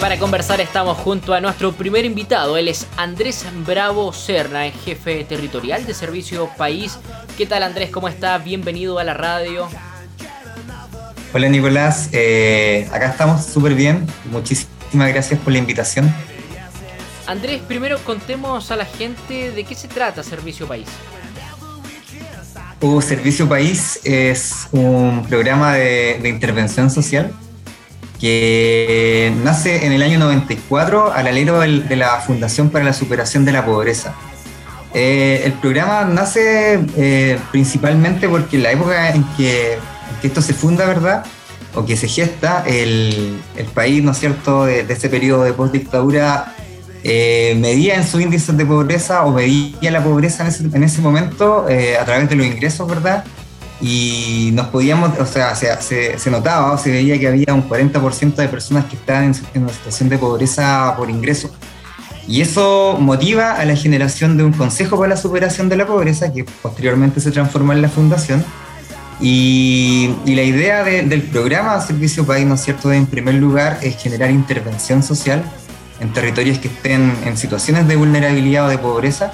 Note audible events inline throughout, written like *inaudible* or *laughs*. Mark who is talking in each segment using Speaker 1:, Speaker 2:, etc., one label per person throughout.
Speaker 1: para conversar estamos junto a nuestro primer invitado. Él es Andrés Bravo Serna, jefe territorial de Servicio País. ¿Qué tal Andrés? ¿Cómo está? Bienvenido a la radio.
Speaker 2: Hola Nicolás, eh, acá estamos súper bien. Muchísimas gracias por la invitación.
Speaker 1: Andrés, primero contemos a la gente de qué se trata Servicio País.
Speaker 2: Uh, Servicio País es un programa de intervención social que nace en el año 94 al alero de la Fundación para la Superación de la Pobreza. Eh, el programa nace eh, principalmente porque en la época en que, esto se funda, ¿verdad? O que se gesta, el, país, ¿no es cierto?, de, ese periodo de postdictadura eh, medía en sus índices de pobreza o medía la pobreza en ese, en ese momento a través de los ingresos, ¿verdad? Y nos podíamos, o sea, se, se, notaba o se veía que había un 40% de personas que estaban en, una situación de pobreza por ingreso. Y eso motiva a la generación de un Consejo para la Superación de la Pobreza, que posteriormente se transformó en la Fundación. Y, y la idea del programa Servicio País, ¿no es cierto?, en primer lugar, es generar intervención social en territorios que estén en situaciones de vulnerabilidad o de pobreza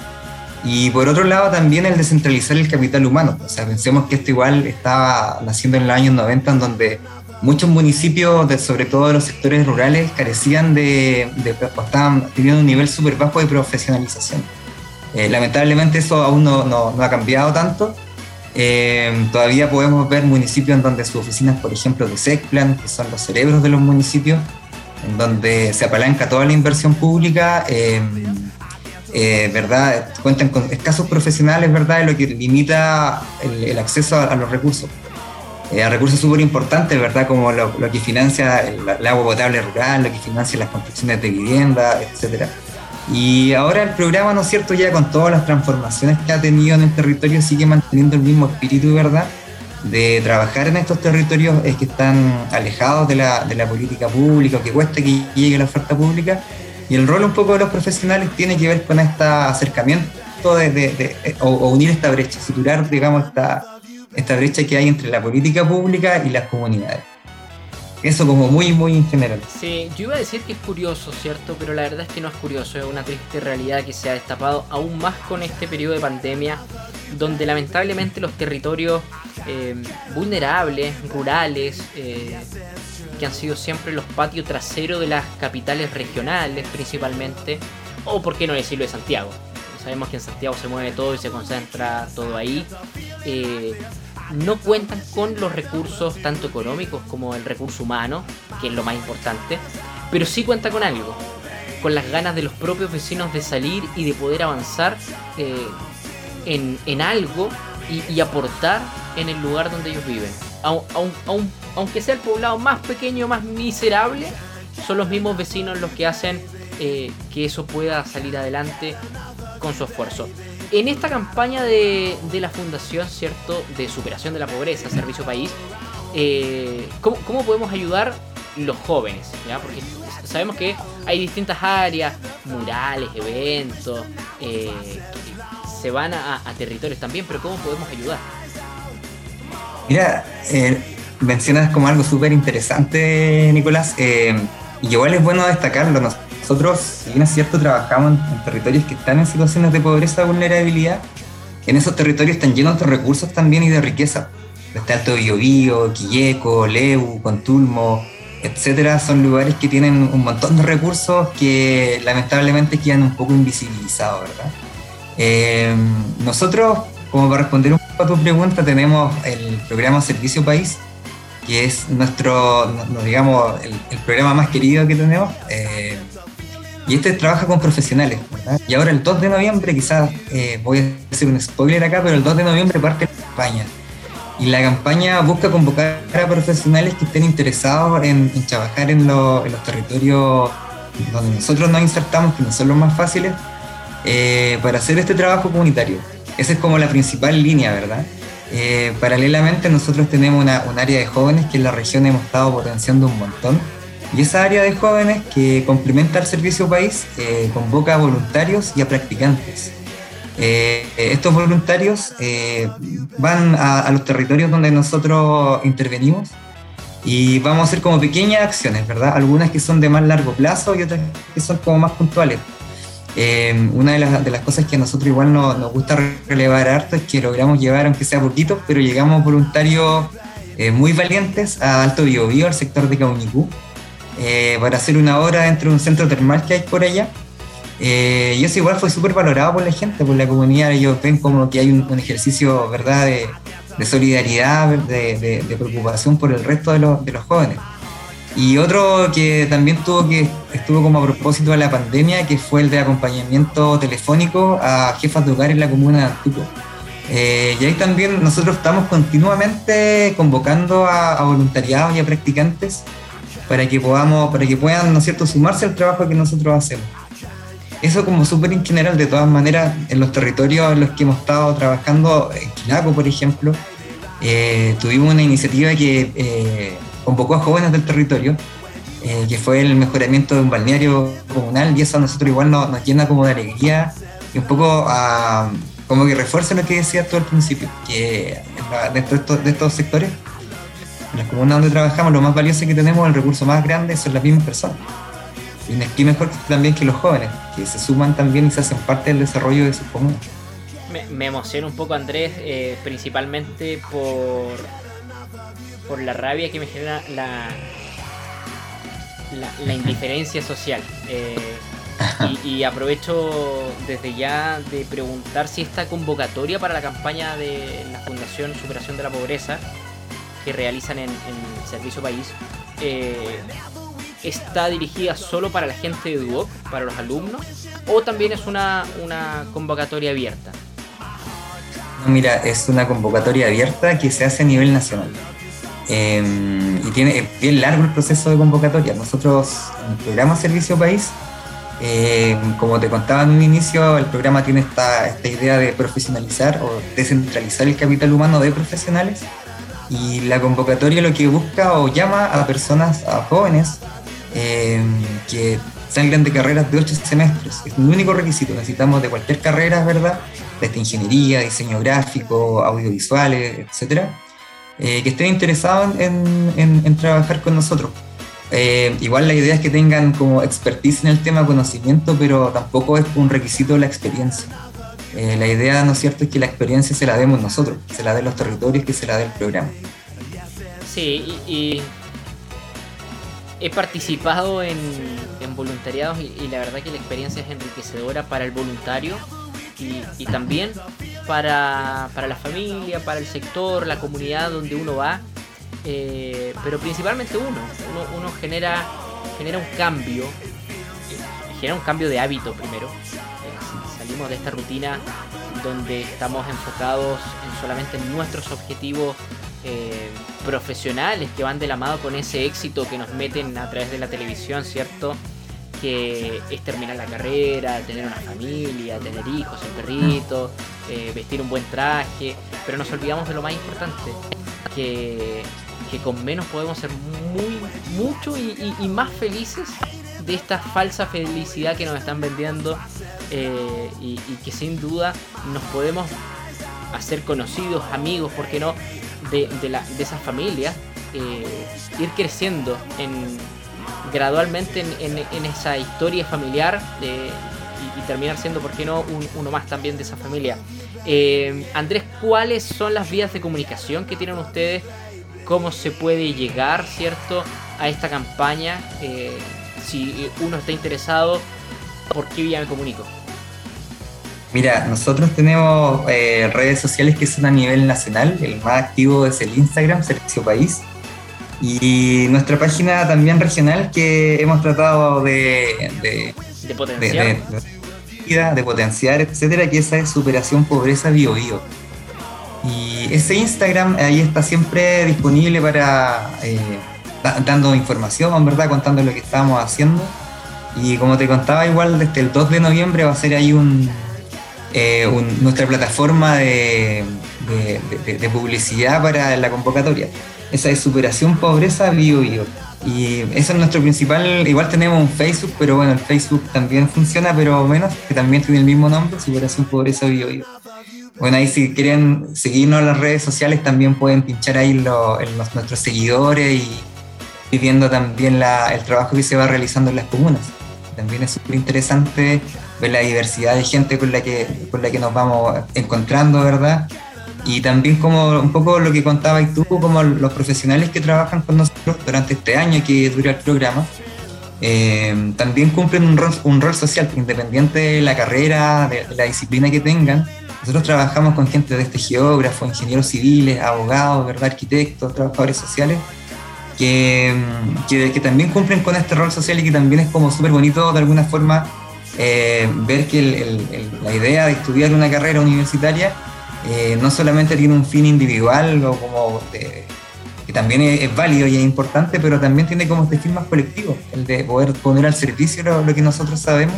Speaker 2: y por otro lado también el descentralizar el capital humano. O sea, pensemos que esto igual estaba naciendo en los años 90 en donde muchos municipios, sobre todo de los sectores rurales, carecían de, de estaban teniendo un nivel súper bajo de profesionalización. Eh, lamentablemente eso aún no, no, ha cambiado tanto. Eh, todavía podemos ver municipios en donde sus oficinas, por ejemplo, de SECPLAN, que son los cerebros de los municipios, en donde se apalanca toda la inversión pública, eh, eh, ¿verdad? Cuentan con escasos profesionales, ¿verdad? Lo que limita el, acceso a, los recursos. Eh, a recursos súper importantes, ¿verdad? Como lo, que financia el, agua potable rural, lo que financia las construcciones de vivienda, etc. Y ahora el programa, ¿no es cierto? Ya con todas las transformaciones que ha tenido en el territorio, sigue manteniendo el mismo espíritu, ¿verdad? De trabajar en estos territorios es que están alejados de la, de la política pública, que cuesta que llegue la oferta pública, y el rol un poco de los profesionales tiene que ver con este acercamiento de, o, unir esta brecha, suturar, digamos, esta, esta brecha que hay entre la política pública y las comunidades. Eso como muy, muy en general.
Speaker 1: Sí, yo iba a decir que es curioso, ¿cierto? Pero la verdad es que no es curioso, es una triste realidad que se ha destapado aún más con este periodo de pandemia, donde lamentablemente los territorios eh, vulnerables, rurales, eh, que han sido siempre los patios traseros de las capitales regionales principalmente, o por qué no decirlo de Santiago. Sabemos que en Santiago se mueve todo y se concentra todo ahí. Eh, no cuentan con los recursos tanto económicos como el recurso humano, que es lo más importante, pero sí cuenta con algo, con las ganas de los propios vecinos de salir y de poder avanzar eh, en, algo y aportar en el lugar donde ellos viven aunque sea el poblado más pequeño, más miserable, son los mismos vecinos los que hacen eh, que eso pueda salir adelante con su esfuerzo. En esta campaña de, la Fundación, ¿cierto? De superación de la pobreza, Servicio País, eh, ¿cómo, podemos ayudar los jóvenes? Porque sabemos que hay distintas áreas, murales, eventos, eh, se van a territorios también, pero ¿cómo podemos ayudar?
Speaker 2: Mira, eh, mencionas como algo súper interesante, Nicolás, eh, y igual es bueno destacarlo. Nosotros, si bien es cierto, trabajamos en, territorios que están en situaciones de pobreza y vulnerabilidad, en esos territorios están llenos de recursos también y de riqueza. Este Alto Biobío, Quilleco, Leu, Contulmo, etcétera, son lugares que tienen un montón de recursos que lamentablemente quedan un poco invisibilizados, ¿verdad? Eh, nosotros, como para responder un a tu pregunta, tenemos el programa Servicio País, que es nuestro, digamos, el, programa más querido que tenemos. Eh, y este trabaja con profesionales, ¿verdad? Y ahora el 2 de noviembre, quizás eh, voy a hacer un spoiler acá, pero el 2 de noviembre parte la campaña. Y la campaña busca convocar a profesionales que estén interesados en, trabajar en, los territorios donde nosotros nos insertamos, que no son los más fáciles, eh, para hacer este trabajo comunitario. Esa es como la principal línea, ¿verdad? Eh, paralelamente nosotros tenemos una, un área de jóvenes que en la región hemos estado potenciando un montón. Y esa área de jóvenes que complementa al servicio país eh, convoca a voluntarios y a practicantes. Eh, estos voluntarios van a, los territorios donde nosotros intervenimos Y vamos a hacer como pequeñas acciones, ¿verdad? Algunas que son de más largo plazo y otras que son como más puntuales. Eh, una de las, de las, cosas que a nosotros igual nos, nos, gusta relevar harto es que logramos llevar, aunque sea poquito, pero llegamos voluntarios eh, muy valientes a Alto Biobío, al sector de Caunicú, eh, para hacer una obra dentro de un centro termal que hay por allá. y eso igual fue súper valorado por la gente, por la comunidad. Ellos ven como que hay un, un ejercicio, ¿verdad?, de, de solidaridad, de, de, de, preocupación por el resto de, los, de los jóvenes. Y otro que también tuvo que, estuvo como a propósito de la pandemia, que fue el de acompañamiento telefónico a jefas de hogar en la comuna de Antuco. Eh, y ahí también nosotros estamos continuamente convocando a, voluntariados y a practicantes para que podamos, para que puedan, ¿no es cierto?, sumarse al trabajo que nosotros hacemos. Eso como súper en general, de todas maneras, en los territorios en los que hemos estado trabajando, en Quilaco, por ejemplo, eh, tuvimos una iniciativa que eh, convocó a jóvenes del territorio, eh, que fue el mejoramiento de un balneario comunal, y eso a nosotros igual nos, nos llena como de alegría y un poco a, como que refuerza lo que decías tú al principio, que dentro de estos, de estos sectores, en las comunas donde trabajamos, lo más valioso que tenemos, el recurso más grande, son las mismas personas. Y qué mejor también que los jóvenes, que se suman también y se hacen parte del desarrollo de sus comunas.
Speaker 1: Me, me emociona un poco, Andrés, eh, principalmente por, por la rabia que me genera la, la, la indiferencia social. Eh, y, aprovecho desde ya de preguntar si esta convocatoria para la campaña de la Fundación Superación de la Pobreza que realizan en, Servicio País eh, está dirigida solo para la gente de Duoc, para los alumnos, o también es una, una convocatoria abierta.
Speaker 2: Mira, es una convocatoria abierta que se hace a nivel nacional. Eh, y tiene es bien largo el proceso de convocatoria. Nosotros, en el programa Servicio País, eh, como te contaba en un inicio, el programa tiene esta, esta idea de profesionalizar o descentralizar el capital humano de profesionales. Y la convocatoria lo que busca o llama a personas, a jóvenes, eh, que salgan de carreras de ocho semestres. Es el único requisito. Necesitamos de cualquier carrera, ¿verdad? Desde ingeniería, diseño gráfico, audiovisuales, etcétera, eh, que estén interesados en, en, trabajar con nosotros. Eh, igual la idea es que tengan como expertise en el tema, conocimiento, pero tampoco es un requisito la experiencia. Eh, la idea, ¿no es cierto?, es que la experiencia se la demos nosotros, se la den los territorios, que se la dé el programa.
Speaker 1: Sí, y, y he participado en, en voluntariados y, la verdad que la experiencia es enriquecedora para el voluntario y también para, para, la familia, para el sector, la comunidad donde uno va, eh, pero principalmente uno. Uno, uno genera, genera un cambio, genera un cambio de hábito primero. Eh, salimos de esta rutina donde estamos enfocados en solamente en nuestros objetivos eh, profesionales que van de la mano con ese éxito que nos meten a través de la televisión, ¿cierto? Que es terminar la carrera, tener una familia, tener hijos, el perrito, eh, vestir un buen traje, pero nos olvidamos de lo más importante, que, con menos podemos ser muy, mucho y, y, más felices de esta falsa felicidad que nos están vendiendo eh, y, que sin duda nos podemos hacer conocidos, amigos, ¿por qué no? de, de, la, de esa familia, eh, ir creciendo en, gradualmente en, en, esa historia familiar eh, y, y, terminar siendo, ¿por qué no?, un, uno más también de esa familia. Eh, Andrés, ¿cuáles son las vías de comunicación que tienen ustedes? ¿Cómo se puede llegar, cierto, a esta campaña? Eh, si uno está interesado, ¿por qué vía me comunico?
Speaker 2: Mira, nosotros tenemos eh, redes sociales que son a nivel nacional. El más activo es el Instagram, Servicio País. Y nuestra página también regional que hemos tratado de,
Speaker 1: de, de potenciar.
Speaker 2: De, de, potenciar, etcétera, que esa es Superación Pobreza Bio Bio. Y ese Instagram ahí está siempre disponible para eh, dando información, ¿verdad? Contando lo que estamos haciendo. Y como te contaba, igual desde el 2 de noviembre va a ser ahí un, eh, nuestra plataforma de, de, publicidad para la convocatoria. Esa es Superación Pobreza Bio Bio. Y eso es nuestro principal, igual tenemos un Facebook, pero bueno, el Facebook también funciona, pero menos, que también tiene el mismo nombre, Superación Pobreza Bio Bio. Bueno, ahí si quieren seguirnos en las redes sociales también pueden pinchar ahí los, nuestros seguidores y, viendo también el trabajo que se va realizando en las comunas. También es súper interesante ver la diversidad de gente con la que, con la que nos vamos encontrando, ¿verdad? Y también como un poco lo que contabas tú, como los profesionales que trabajan con nosotros durante este año que dura el programa, eh, también cumplen un rol, un rol social, independiente de la carrera, de, la disciplina que tengan. Nosotros trabajamos con gente de este geógrafos, ingenieros civiles, abogados, ¿verdad? arquitectos, trabajadores sociales, que, que, también cumplen con este rol social y que también es como súper bonito de alguna forma eh, ver que la idea de estudiar una carrera universitaria eh, no solamente tiene un fin individual o como que también es, válido y es importante, pero también tiene como este fin más colectivo, el de poder poner al servicio lo, que nosotros sabemos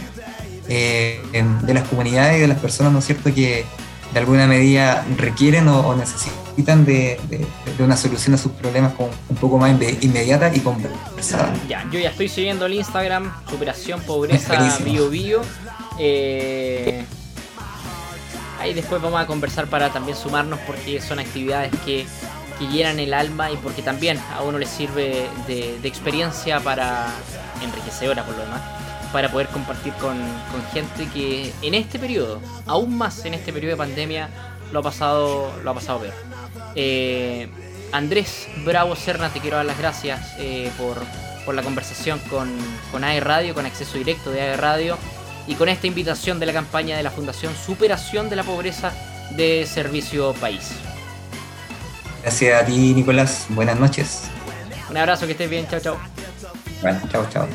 Speaker 2: eh, de las comunidades y de las personas, ¿no es cierto?, que de alguna medida requieren o, necesitan de, una solución a sus problemas con, un poco más inmediata y conversada.
Speaker 1: Ya, yo ya estoy siguiendo el Instagram, Superación *laughs* Pobreza Bio Bio. Eh, ahí después vamos a conversar para también sumarnos porque son actividades que, llenan el alma y porque también a uno le sirve de, de experiencia para enriquecedora por lo demás para poder compartir con, gente que en este periodo, aún más en este periodo de pandemia, lo ha pasado, lo ha pasado peor. Eh, Andrés Bravo Serna, te quiero dar las gracias eh, por, la conversación con, con AE Radio, con acceso directo de AE Radio y con esta invitación de la campaña de la Fundación Superación de la Pobreza de Servicio País.
Speaker 2: Gracias a ti, Nicolás. Buenas noches.
Speaker 1: Un abrazo, que estés bien. Chao, chao.
Speaker 2: Bueno, chao, chao.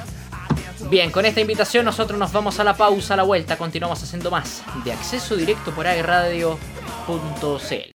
Speaker 1: Bien, con esta invitación nosotros nos vamos a la pausa, a la vuelta, continuamos haciendo más de acceso directo por agradio.cl.